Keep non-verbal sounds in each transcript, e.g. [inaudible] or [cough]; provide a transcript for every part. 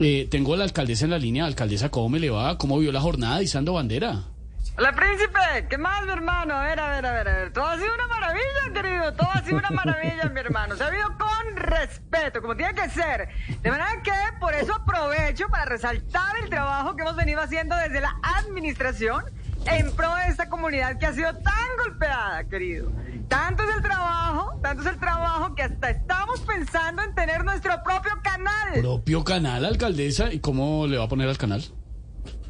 Eh, tengo a la alcaldesa en la línea. Alcaldesa, ¿cómo me le va? ¿Cómo vio la jornada izando bandera? Hola, príncipe. ¿Qué más, mi hermano? A ver, a ver, a ver, a ver. Todo ha sido una maravilla, querido. Todo ha sido una maravilla, mi hermano. Se ha vivido con respeto, como tiene que ser. De manera que por eso aprovecho para resaltar el trabajo que hemos venido haciendo desde la administración en pro de esta comunidad que ha sido tan golpeada, querido. Tanto es el trabajo, tanto es el trabajo que hasta estamos pensando en tener nuestro propio canal. ¿Propio canal, alcaldesa? ¿Y cómo le va a poner al canal?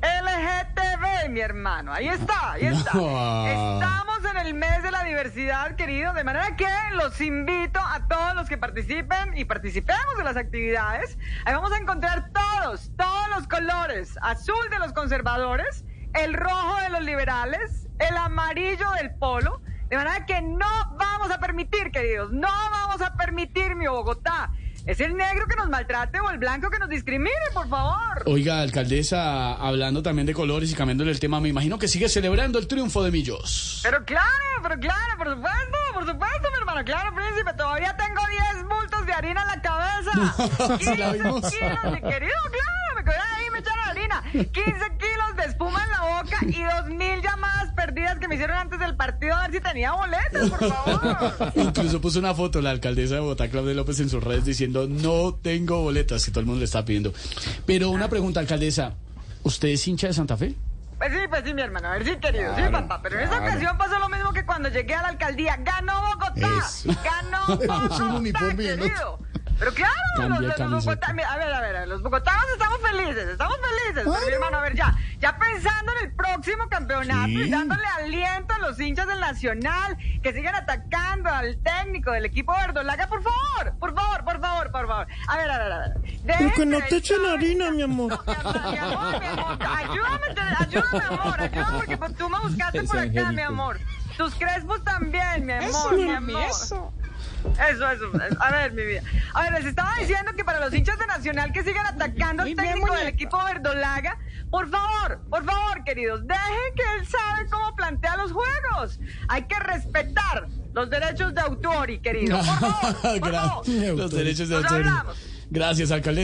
LGTB, mi hermano. Ahí está, ahí [laughs] está. No. Estamos en el mes de la diversidad, querido. De manera que los invito a todos los que participen y participemos de las actividades. Ahí vamos a encontrar todos, todos los colores. Azul de los conservadores, el rojo de los liberales, el amarillo del polo. De manera que no vamos a permitir, queridos, no vamos a permitir, mi Bogotá. Es el negro que nos maltrate o el blanco que nos discrimine, por favor. Oiga, alcaldesa, hablando también de colores y cambiándole el tema, me imagino que sigue celebrando el triunfo de Millos. Pero claro, pero claro, por supuesto, por supuesto, mi hermano. Claro, príncipe, todavía tengo 10 bultos de harina en la cabeza. [laughs] Sí, la 15 vimos. kilos, mi querido, claro, me quedé ahí, me echaron harina. [laughs] 15 kilos de espuma en la boca y 2.000 llamadas perdidas que me hicieron antes del partido a ver si tenía boletos, por favor. [laughs] Incluso puso una foto la alcaldesa de Bogotá, Claudia López, en sus redes diciendo no tengo boletas, y todo el mundo le está pidiendo. Pero una pregunta, alcaldesa, ¿usted es hincha de Santa Fe? Pues sí, pues sí, mi hermano. A ver, sí, querido, sí, papá. Pero en esa claro. ocasión pasó lo mismo que cuando llegué a la alcaldía. ¡Ganó Bogotá! Eso. ¡Ganó Bogotá, [laughs] Es un uniforme, ¿no? querido! Pero claro, Cambia los, los camiseta. bogotanos, a ver, a ver, los bogotanos estamos felices, estamos felices. Pero mi hermano, a ver, ya, ya pensando en el próximo campeonato Sí. y dándole aliento a los hinchas del Nacional que sigan atacando al técnico del equipo verdolaga, por favor, por favor, por favor, por favor. A ver, a ver, a ver. Porque no te echen harina, mi amor. mi amor, mi amor, mi amor, ayúdame, ayúdame, amor, ayúdame, porque pues, tú me buscaste por acá, mi amor. Tus crespos también, mi amor, mi amor. Eso, eso, eso. A ver, mi vida. A ver, les estaba diciendo que para los hinchas de Nacional que sigan atacando al técnico del equipo verdolaga, por favor, por favor, queridos, dejen que él sabe cómo plantea los juegos. Hay que respetar los derechos de autor, y querido. Por favor, [laughs] por Gra- favor. Los derechos de autor. Gracias, alcaldesa.